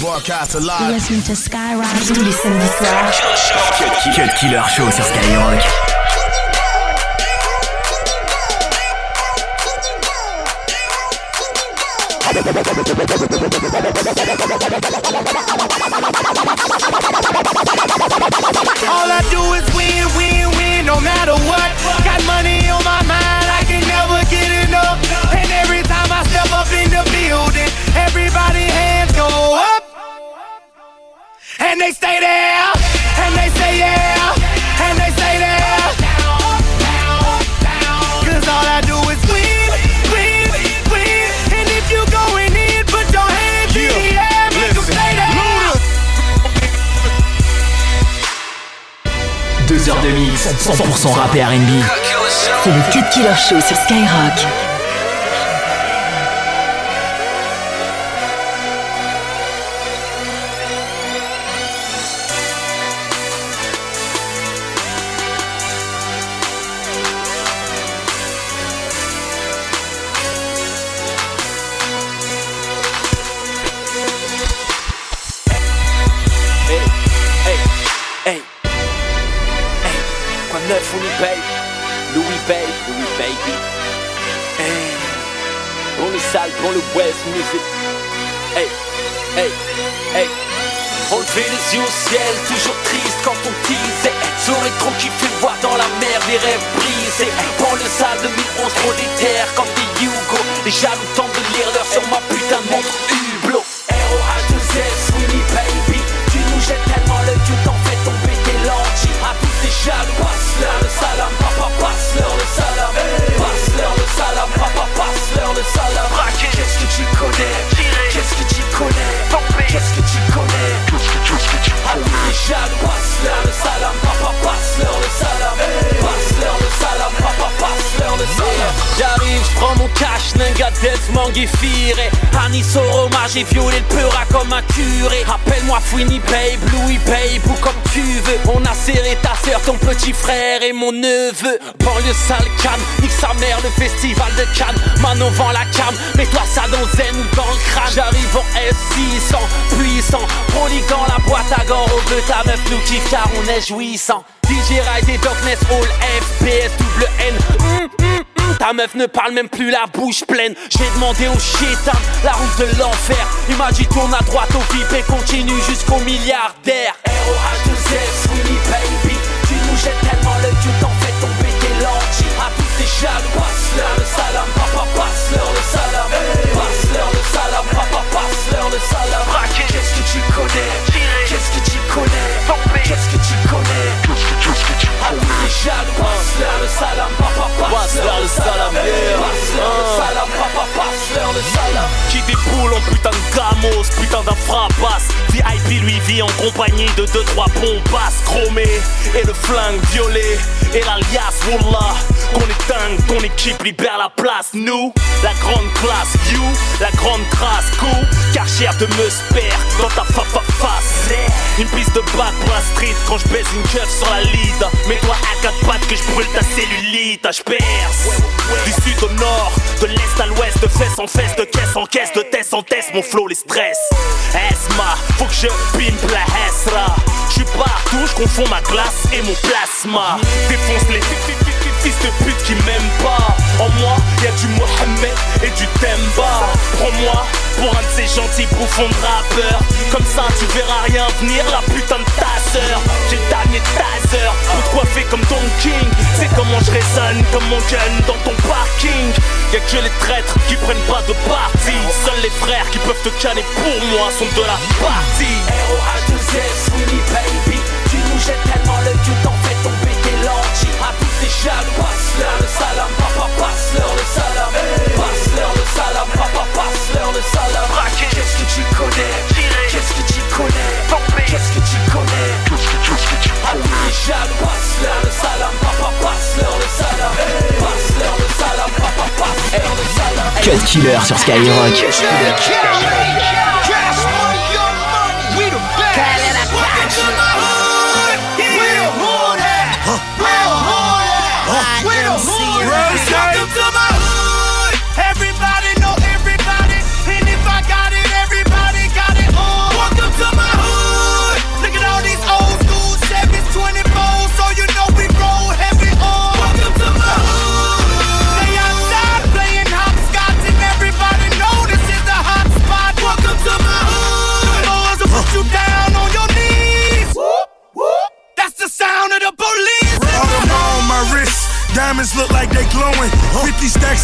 Broadcast alive. Listen to Skyrock. Tous les samedis soirs. Cut, Cut Killer Show sur Skyrock. All I do is win, win, win, no matter what. Got money on my mind, I can never get enough. And every time I step up in the building, everybody hands go up. And they stay there, and they say yeah, and they say there. Cause all I do is win, win, win. And if you going in, put your hands in the air, make 'em stay there. Deux heures de mix, 100% rap et R&B. C'est le Cut Killer Show sur Skyrock. 9 on. Louis Babe, Louis Baby. Hey. On est sale, prends le West Music. Hey, hey, hey. Enlever les yeux au ciel, toujours triste quand on disait Ce rétro qui fait voir dans la mer les rêves brisés Prends le sale 2011, prends des terres comme des Hugo Les jaloux tentent de lire l'heure sur ma putain de montre Hublot R.O.H. 2 s jaloux, passe-leur le salam, papa, passe-leur le salam. Passe-leur le salam, papa, passe-leur le salam. Qu'est-ce que tu connais? Qu'est-ce que tu connais? Qu'est-ce que tu connais? J'prends mon cash, Ninga Death, Manguifire Anis au j'ai violé le peura comme un curé. Appelle-moi Fouini Babe, Louis Babe ou comme tu veux. On a serré ta sœur, ton petit frère et mon neveu. Banlieue sale canne, nique sa mère, le festival de Cannes. Manon vend la cam, mets-toi ça dans zen ou dans J'arrive en S600, puissant. Proliquant la boîte à gants au bleu Ta meuf nous kiffe car on est jouissant. DJ Ride et Darkness All FPS double N. Hum, hum, Ta meuf ne parle même plus la bouche pleine. J'ai demandé au chétan la route de l'enfer. Il m'a dit tourne à droite au VIP et continue jusqu'au milliardaire. R.O.H.2.S, Winnie baby. Tu nous jettes tellement le dieu t'en fais tomber tes lentilles. À tous tes jaloux Passe-leur le salam, papa passe-leur le salam. Passe-leur le salam, papa passe-leur le salam. Qu'est-ce que tu connais? Qu'est-ce que tu connais? Qu'est-ce que tu connais? À tous tes jaloux Passe-leur le salam, papa passe-leur le salam Passe-leur le salam, papa passe-leur le salam Qui déboule en putain de gamos, putain d'un fracasse VIP lui vit en compagnie de deux trois bombasses. Chromées Et le flingue violet et l'alias Wallah Qu'on est dingue, ton équipe libère la place. Nous, la grande classe, you, la grande trace Coup, car de me spare dans ta fa fa face. Une piste de bac pour street quand je baise une keuf sur la lead. Mets-toi à quatre pattes que je brûle ta cellulite, je Du sud au nord, de l'est à l'ouest, de fesse en fesse, de caisse en caisse, de test en test, mon flow les stress. Esma, faut que je pimpe la Hesra. J'suis partout, j'confonds ma glace et mon plasma. Défonce les fils de pute qui m'aiment pas. En moi, y'a du Mohamed et du Temba Prends-moi pour un de ces gentils bouffons de rappeurs. Comme ça tu verras rien venir la putain de ta sœur. J'ai dernier taser pour te coiffer comme ton king. C'est comment je résonne comme mon gun dans ton parking. Y'a que les traîtres qui prennent pas de parti. Seuls les frères qui peuvent te canner pour moi sont de la partie. R.O.H.2.S, Winnie baby. Tu nous jettes jaloux Passe-leur le salam, papa passe-leur le salam Passe-leur le salam, papa passe-leur le salam. Qu'est-ce que tu connais? Qu'est-ce que tu connais? Qu'est-ce que tu connais? À tous tes jaloux Passe-leur le salam, papa passe-leur le salam. Passe-leur le salam, papa passe-leur le salam. Cut Killer sur Skyrock.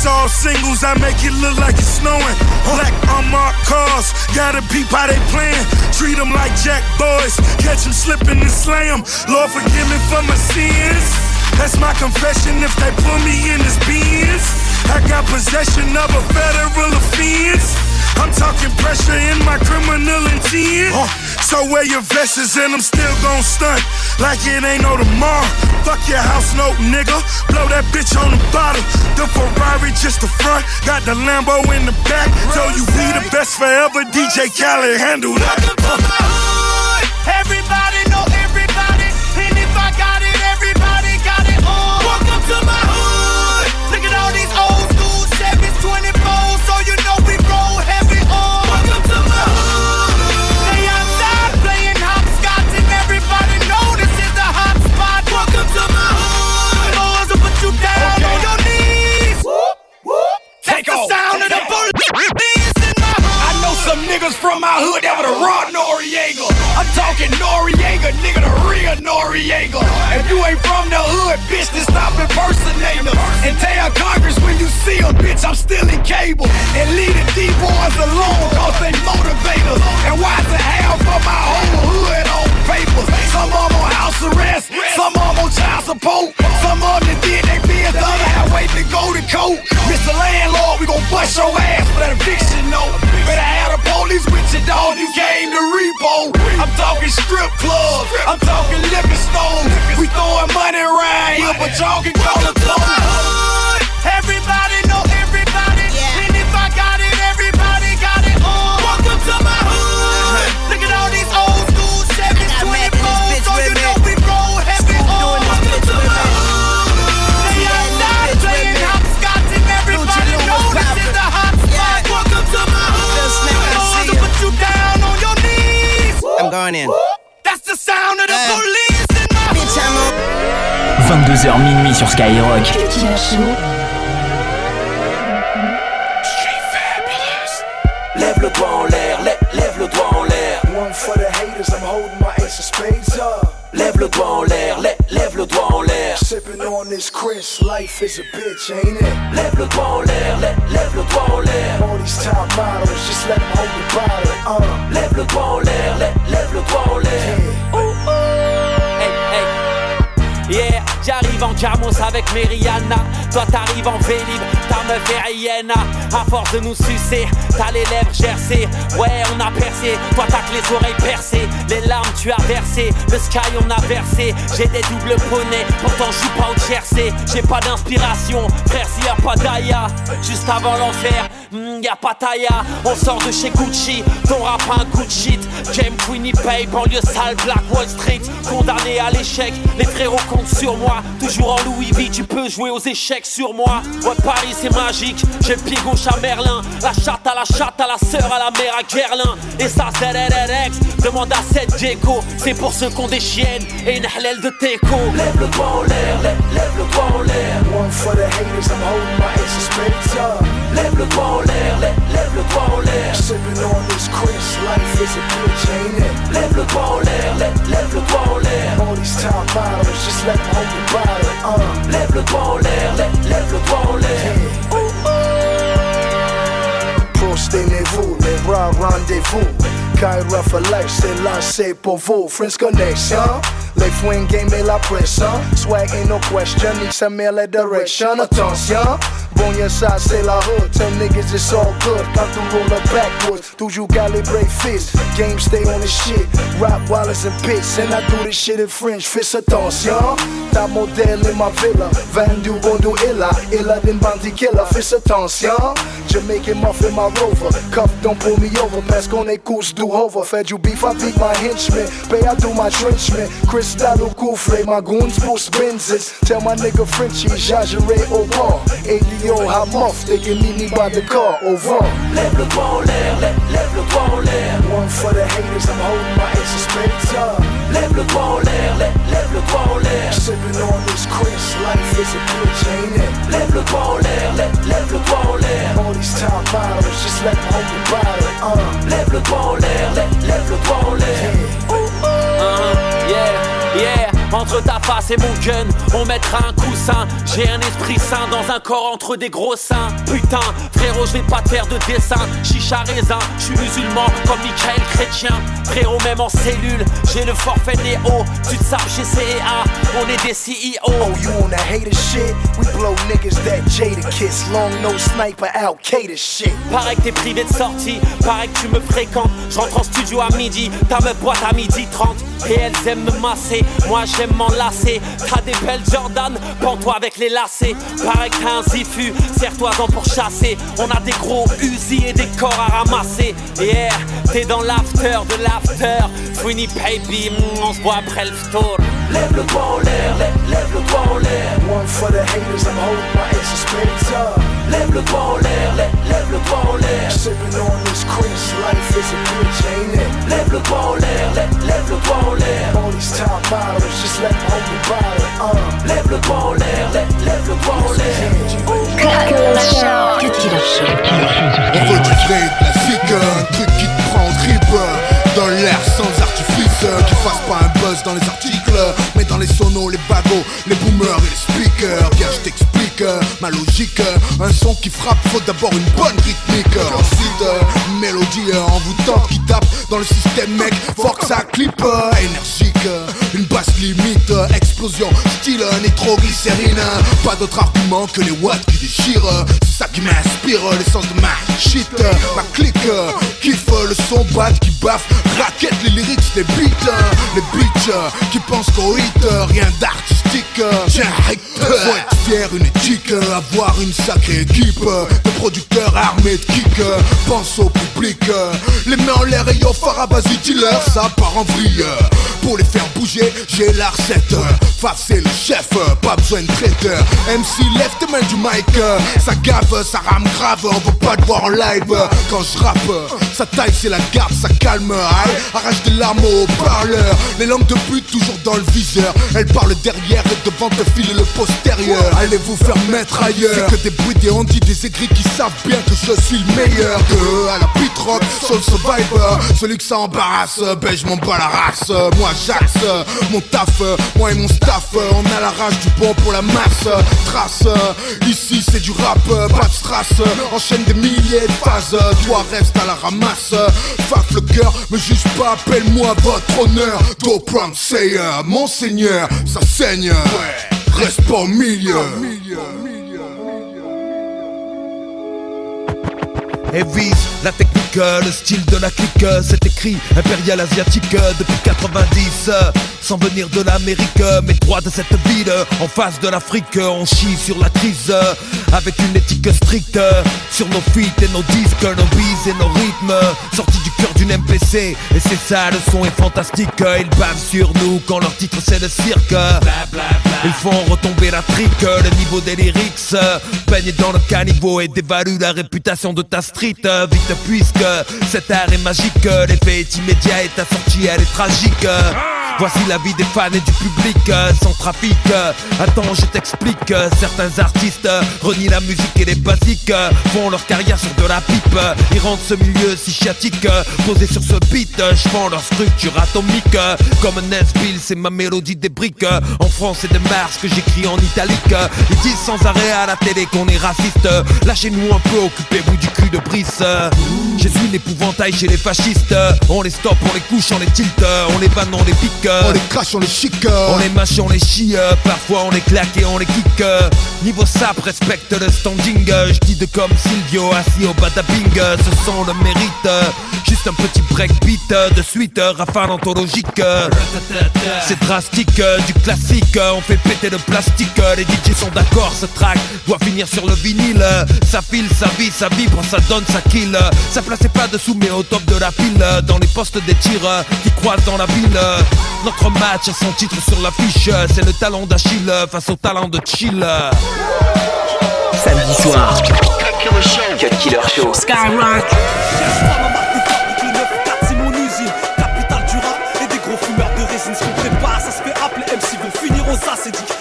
All singles, I make it look like it's snowing. Black unmarked cars, gotta peep how they playing. Treat them like jack boys, catch them slipping and slam. Lord, forgive me for my sins. That's my confession if they put me in this beans. I got possession of a federal offense. I'm talking pressure in my criminal intent. So wear your vests and I'm still gon' stunt like it ain't no tomorrow. Fuck your house note, nigga. Blow that bitch on the bottom. The Ferrari just the front, got the Lambo in the back. Tell you we the best forever. DJ Khaled handle that. Welcome fucking go. 22h minuit sur Skyrock. Lève le doigt en l'air, lè- lève le doigt en l'air. One for the haters, I'm holding my ace of spades up. Lève le doigt en l'air, lè- lève le doigt en l'air. Sipping on this Chris, life is a bitch, ain't it? Lève le doigt en l'air, lè- lève le doigt en l'air. All these top models, just let them hold the bottle, uh. Lève le doigt en l'air, lè- lève le doigt en l'air. Hey. Yeah, j'arrive en Jamos avec Meriana. Toi t'arrives en Vélib, ta meuf est Rihanna. À force de nous sucer, t'as les lèvres gercées. Ouais, on a percé, toi t'as que les oreilles percées. Les larmes tu as versé, le sky on a versé. J'ai des doubles poneys, pourtant je suis pas au Jersey. J'ai pas d'inspiration, frère s'il y a pas d'Aya. Juste avant l'enfer, hmm, y a pas Taya. On sort de chez Gucci, ton rap un coup de shit. Game Winnipeg, banlieue sale, Black Wall Street. Condamné à l'échec, les frérots comptent sur moi. Toujours en Louis V, tu peux jouer aux échecs sur moi. Ouais, Paris c'est magique, j'ai le gauche à Merlin. La chatte à la chatte, à la sœur, à la mère à Guerlain. Et ça c'est demande à Seth Diego. C'est pour ceux qui ont des chiennes et une halal de teco. Lève le doigt en l'air, lè- lève le doigt en l'air. One for the haters, I'm holding my ace of spades up. Lève le doigt en l'air, lè- lève le doigt for life, c'est lancé pour vous. Friends connection, les fouines game et la pression. Swag ain't no question, need some mail la direction. Attention, bon y'a ça c'est la hood. Tell niggas it's all good. Quand on roll up backwards, toujours calibré fist. Game stay on the shit. Rap Wallace and Pitts, and I do this shit in French. Fist attention, ta model in my villa. Vendu bondo illa, illa din bandit killer. Fist attention, Jamaican muffin my rover. Cuff don't pull me over, parce qu'on est couche do over. Fed you beef, I beat my henchmen. Pay I do my trenchman. Cristal au coufre, my goons boost Benzes. Tell my nigga Frenchie, j'agerai au. ADO, muff, they can meet me by the car, au vent. Lève le doigt en l'air, lè- lève le doigt en l'air. One for the haters, I'm holding my ace of spades up. Lève le doigt en l'air, lè- lève le doigt en l'air. Sipping on this Chris, life is a bitch, ain't it? Lève le doigt en l'air, lè- lève le doigt en l'air. All these top models, just let them hold the bottle, uh. Lève le doigt en l'air, lè- lève le doigt en l'air. Uh-huh, yeah, yeah. Entre ta face et mon gun, on mettra un coussin. J'ai un esprit sain dans un corps entre des gros seins. Putain, frérot, je vais pas te faire de dessin. Chicha raisin, je suis musulman comme Michael Chrétien. Frérot, même en cellule, j'ai le forfait Néo. Tu te sapes chez CEA, on est des CEO. Oh, you that hater shit? We blow niggas that Jada kiss, long no sniper, Al Qaeda shit. Pareil que t'es privé de sortie, pareil que tu me fréquentes. Je rentre en studio à midi, ta me boîte à midi 30. Et elles aiment me masser, moi j'aime m'enlacer. T'as des belles Jordan, pends-toi avec les lacets. Pareil que t'as un zifu, serre-toi-en pour chasser. On a des gros Uzi et des corps à ramasser. Yeah, t'es dans l'after de l'after. Funny baby, mm, on se voit après le tour. Lève le doigt en l'air, lève, le doigt en l'air. One for the haters, I'm holding my ace spades up. Lève le doigt en l'air, lève, le doigt en l'air. Sipping on this Chris, life is a bitch, ain't it? Lève le doigt en l'air, lève, le doigt en l'air. All these top models, just let them hold the bottle, uh. Lève le doigt en l'air, lève, le doigt en l'air. Cut Killer Show. On veut du vrai classique, un truc qui te prend en trip Dans l'air sans artifice, qui fasse pas un buzz dans les articles Mais dans les sonos, les bagots, les boomers et les speakers. Viens je t'explique ma logique Un son qui frappe, faut d'abord une bonne rythmique. Ensuite, une mélodie envoûtante qui tape dans le système mec. Fort que ça clip, énergique Une basse limite, explosion, style nitroglycérine. Pas d'autre argument que les watts qui déchirent C'est ça qui m'inspire, l'essence de ma shit. Ma clique, kiffe le son bad qui baffe Raquette les lyrics des beats Les bitches qui pensent qu'au hit Rien d'artistique. Tiens, faut être fier, une éthique Avoir une sacrée équipe De producteurs armés de kick Pense au public Les mains en l'air et yo Farabasi dealer Ça part en vrille. Pour les faire bouger, j'ai la recette. Face c'est le chef, pas besoin de traiteur. MC lève tes mains du mic. Ça gave, ça rame grave On veut pas te voir en live. Quand je rappe, sa taille c'est la garde, ça calme aïe, Arrache des larmes au parleur. Les langues de pute toujours dans le viseur. Elles parlent derrière et devant te filer le postérieur. Allez vous faire mettre ailleurs? C'est que des bruits, des handis, des aigris qui savent bien que je suis le meilleur. Que à la beat rock, soul survivor. Celui que ça embarrasse, ben je m'en bats la race. Moi j'axe, mon taf, moi et mon staff. On a la rage du bon pour la masse. Trace, ici c'est du rap, pas de strass. Enchaîne des milliers de phases, toi reste à la ramasse Faf le cœur, me juge pas, appelle-moi votre honneur. Go prom sayer, monseigneur, ça saigne. Reste pas au milieu. Et vise la technique, le style de la clique C'est écrit impérial asiatique depuis 90 Sans venir de l'Amérique mais droit de cette ville En face de l'Afrique on chie sur la crise Avec une éthique stricte Sur nos feats et nos disques, nos bises et nos rythmes Sortis du cœur d'une MPC Et c'est ça le son est fantastique Ils bavent sur nous quand leur titre c'est le cirque. Ils font retomber la trique, le niveau des lyrics Peignent dans le caniveau et dévaluent la réputation de ta street. Vite puisque cet art est magique L'effet est immédiat et ta sortie elle est tragique Voici la vie des fans et du public sans trafic. Attends je t'explique Certains artistes renient la musique et les basiques Font leur carrière sur de la pipe. Ils rendent ce milieu si chiatique Posé sur ce beat Je vends leur structure atomique. Comme Nesbill c'est ma mélodie des briques. En France c'est de Mars que j'écris en italique. Ils disent sans arrêt à la télé qu'on est raciste. Lâchez-nous un peu, occupez-vous du cul de Brice Je suis l'épouvantail chez les fascistes. On les stoppe, on les couche, on les tilt On les banne, on les pique. On les crache, on les chic On les mâche, on les chie. Parfois on les claque et on les kick. Niveau sap, respecte le standing. Je dis de comme Silvio, assis au badabing Ce sont le mérite. Juste un petit breakbeat de suite Rafale anthologique. C'est drastique, du classique. On fait péter le plastique. Les DJ sont d'accord, ce track doit finir sur le vinyle. Ça file, ça vit, ça vibre, ça donne, ça kill. Ça plaçait pas dessous mais au top de la pile Dans les postes des tirs qui croisent dans la ville Notre match a son titre sur l'affiche C'est le talent d'Achille face au talent de Chill Samedi soir Cut Killer Show Skyrock. C'est mon usine, capitale du rap et des gros fumeurs de résine. Ce qu'on prépare, ça se fait appeler MC, vont finir aux acédiques.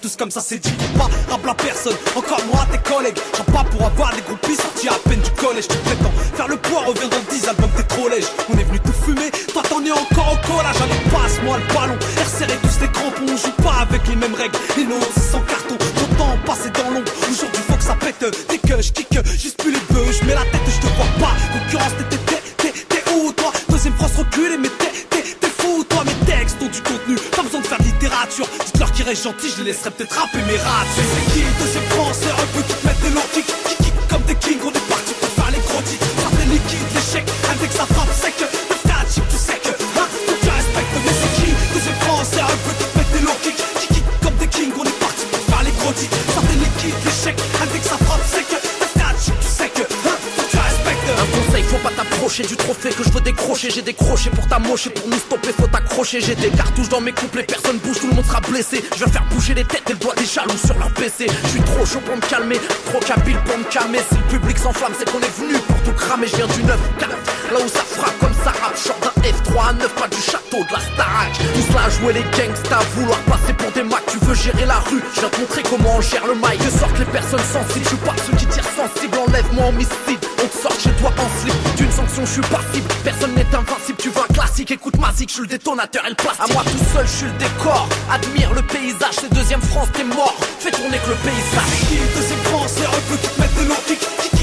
Tous comme ça, c'est dit. Pas rap la personne, encore moi, tes collègues. J'en pas pour avoir des groupies sortis à peine du collège. Tu prétends faire le poids, reviens dans 10 albums, t'es trop lège. On est venu tout fumer, toi t'en es encore au collage. Passe passe-moi le ballon. Serré, tous les crampons, on joue pas avec les mêmes règles. Les nos c'est sans carton, de temps passé dans l'ombre. Aujourd'hui, faut que ça pète. Dès que je kick, juste plus les bœufs, je mets la tête, je te vois pas. Concurrence, t'es, Restent gentils, je les laisserai peut-être rapper mes rats. C'est qui Deuxième France, un peu qui te mettent de l'eau, kick, t'approcher du trophée que je veux décrocher. J'ai décroché pour t'amocher, pour nous stopper, faut t'accrocher. J'ai des cartouches dans mes couplets, personne bouge, tout le monde sera blessé. Je vais faire bouger les têtes et le doigt des jaloux sur leur PC. Je suis trop chaud pour me calmer, trop capile pour me calmer. Si le public s'enflamme, c'est qu'on est venu pour tout cramer. Je viens du 9 4 là où ça frappe comme ça rappe. Genre d'un F3 à 9, pas du château de la Starac. Là à jouer les gangsters, vouloir passer pour des macs. Tu veux gérer la rue, je viens te montrer comment on gère le mic. Que sortent les personnes sensibles, je suis pas ceux qui tirent sensible. Enlève-moi homicide, sort chez toi en slip. D'une sanction, je suis passible, personne n'est invincible. Tu veux un classique, écoute ma je suis le détonateur et le plastique. À moi tout seul, je suis le décor. Admire le paysage, c'est deuxième France, t'es mort. Fais tourner que le paysage. Deuxième France, un peu qui te mettent de l'eau,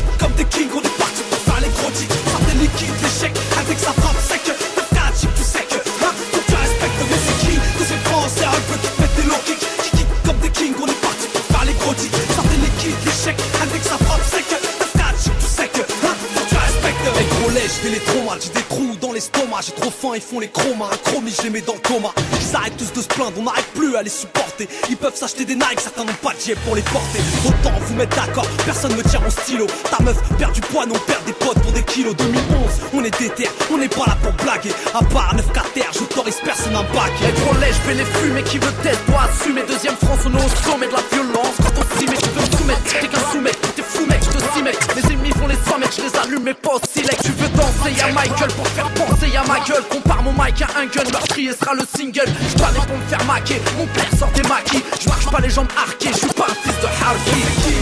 trop ils font les chromas, un chromie, je les mets dans le coma. Ils arrêtent tous de se plaindre, on n'arrive plus à les supporter. Ils peuvent s'acheter des Nike, certains n'ont pas de jet pour les porter. Autant vous mettre d'accord, personne me tire mon stylo. Ta meuf perd du poids, non perd des potes pour des kilos. 2011, on est déter, on n'est pas là pour blaguer. À part 9 terre, j'autorise personne à bac. Les lait, je vais les fumer, qui veut tête, doit assumer. Deuxième France, on est au sommet de la violence. Quand on s'y tu veux me soumettre, t'es qu'un sous-mec, t'es fou mec, je te mec. Les ennemis font les 100 mètres, je les allume, mais pas aussi lec. Tu veux danser, y'a Michael pour faire penser, ma gueule. Compare mon mic à un gun, meurtrier sera le single. Je pas pour me faire maquer, mon père sort des maquis. Je marche pas les jambes arquées, je suis pas un fils de Harvey.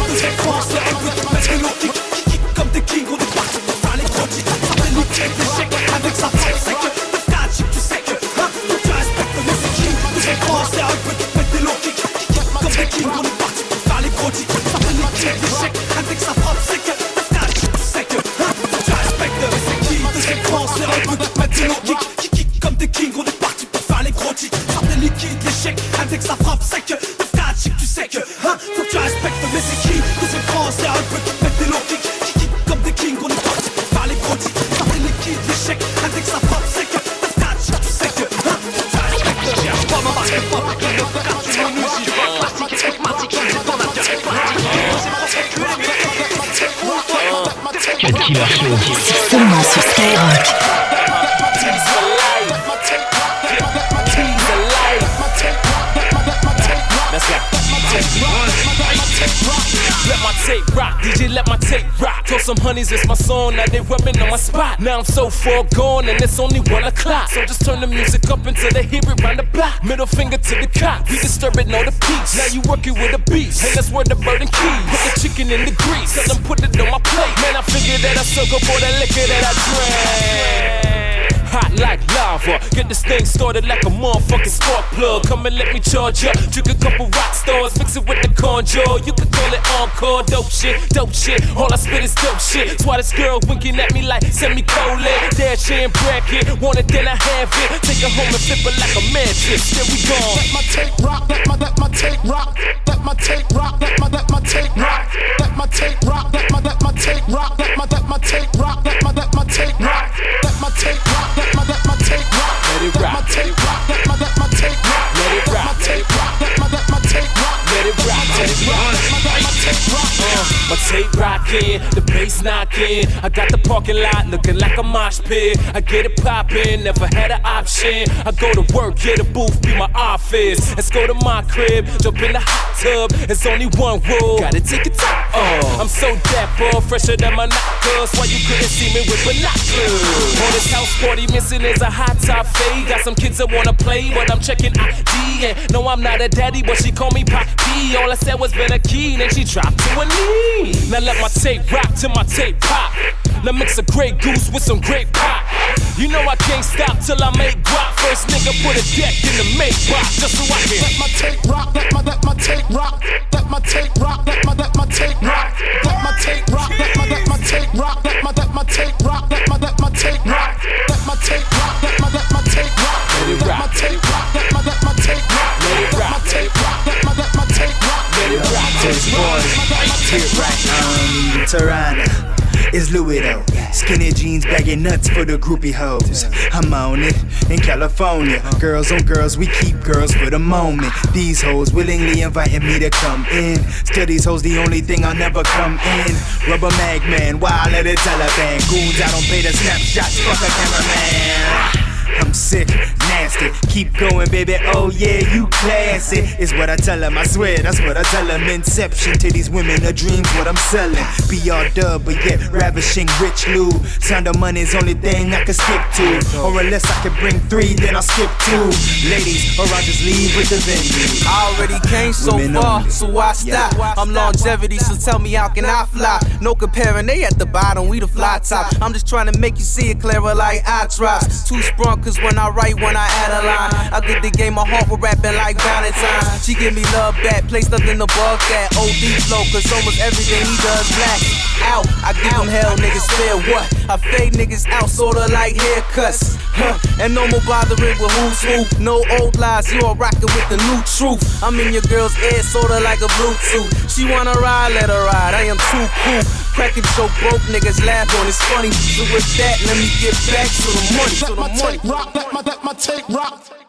Deuxième France, c'est un peu de l'eau, kick, kick, kick, comme des kings, on est parti pour faire les gros titres. Certains liquides, l'échec, avec tape rock, DJ, let my tape rock. Told some honeys, it's my song, now they rubbing on my spot. Now I'm so far gone, and it's only one o'clock. So just turn the music up until they hear it round the block. Middle finger to the cops, we disturbing all the peace. Now you working with a beast, and that's where the bird and key. Put the chicken in the grease, tell them put it on my plate. Man, I figured that I suck up all that liquor that I drank. Hot like lava, get this thing started like a motherfucking spark plug. Come and let me charge up. Drink a couple rock stars, mix it with the conjure. You could call it encore, dope shit, dope shit. All I spit is dope shit. That's why this girl winking at me like semicolon. Dash in bracket, want it then I have it. Take it home and flip it like a mattress. Then we gone. Let my tape rock, let I got the parking lot looking like a mosh pit. I get it poppin', never had an option. I go to work, get a booth, be my office. Let's go to my crib, jump in the hot tub. It's only one rule, gotta take it top off. I'm so dapper, fresher than my knockers. Why you couldn't see me with binoculars? On this house party, missing is a hot top fade. Got some kids that wanna play, but I'm checking ID. And no, I'm not a daddy, but she call me Poppy. All I said was been a key, then she dropped to her knee. Now let my tape rock till my tape pop. Now mix a Grey Goose with some grape pop. You know I can't stop till I make guap. First nigga put a deck in the make box just so I can. Let my tape rock, let my let my tape rock, let my tape rock, let my let my tape rock, let my tape rock, let my let my tape rock, let my let my tape rock, let my let my tape rock, let my tape rock, let my let my tape rock, let my tape rock, let my let my tape rock, let my tape rock, let my let my tape rock, let it rock. This boy, here right, um, Tirana. It's Louis though. Skinny jeans, bagging nuts for the groupie hoes. I'm on it in California. Girls on girls, we keep girls for the moment. These hoes willingly inviting me to come in. Still, these hoes the only thing I'll never come in. Rubber mag man, wild at the Taliban. Goons, I don't pay the snapshots, fuck a cameraman. I'm sick, nasty. Keep going, baby. Oh yeah, you classy. Is what I tell them. I swear, that's what I tell them. Inception to these women, a dream's what I'm selling. Be all dub, but yet ravishing rich Lou. Sound of money's only thing I can skip to. Or unless I can bring three, then I'll skip two. Ladies, or I'll just leave with the venue. I already came so Women far, only. so why stop? I'm longevity, so tell me how can I fly? No comparing, they at the bottom, we the fly top. I'm just trying to make you see it clearer like I try. Too sprung, cause when I write, when I add a line, I get the game my heart with rapping like Valentine. She give me love back, place nothing above that. OD flow, cause almost everything he does black. Out, I give him hell, niggas fair what? I fade niggas out, sorta like haircuts. And no more bothering with who's who. No old lies, you are rocking with the new truth. I'm in your girl's ear, sorta like a Bluetooth. She wanna ride, let her ride. I am too cool. Cracking joke, broke niggas laugh on it's funny. So with that, let me get back to the money. Let my tape rock, let my let my tape rock.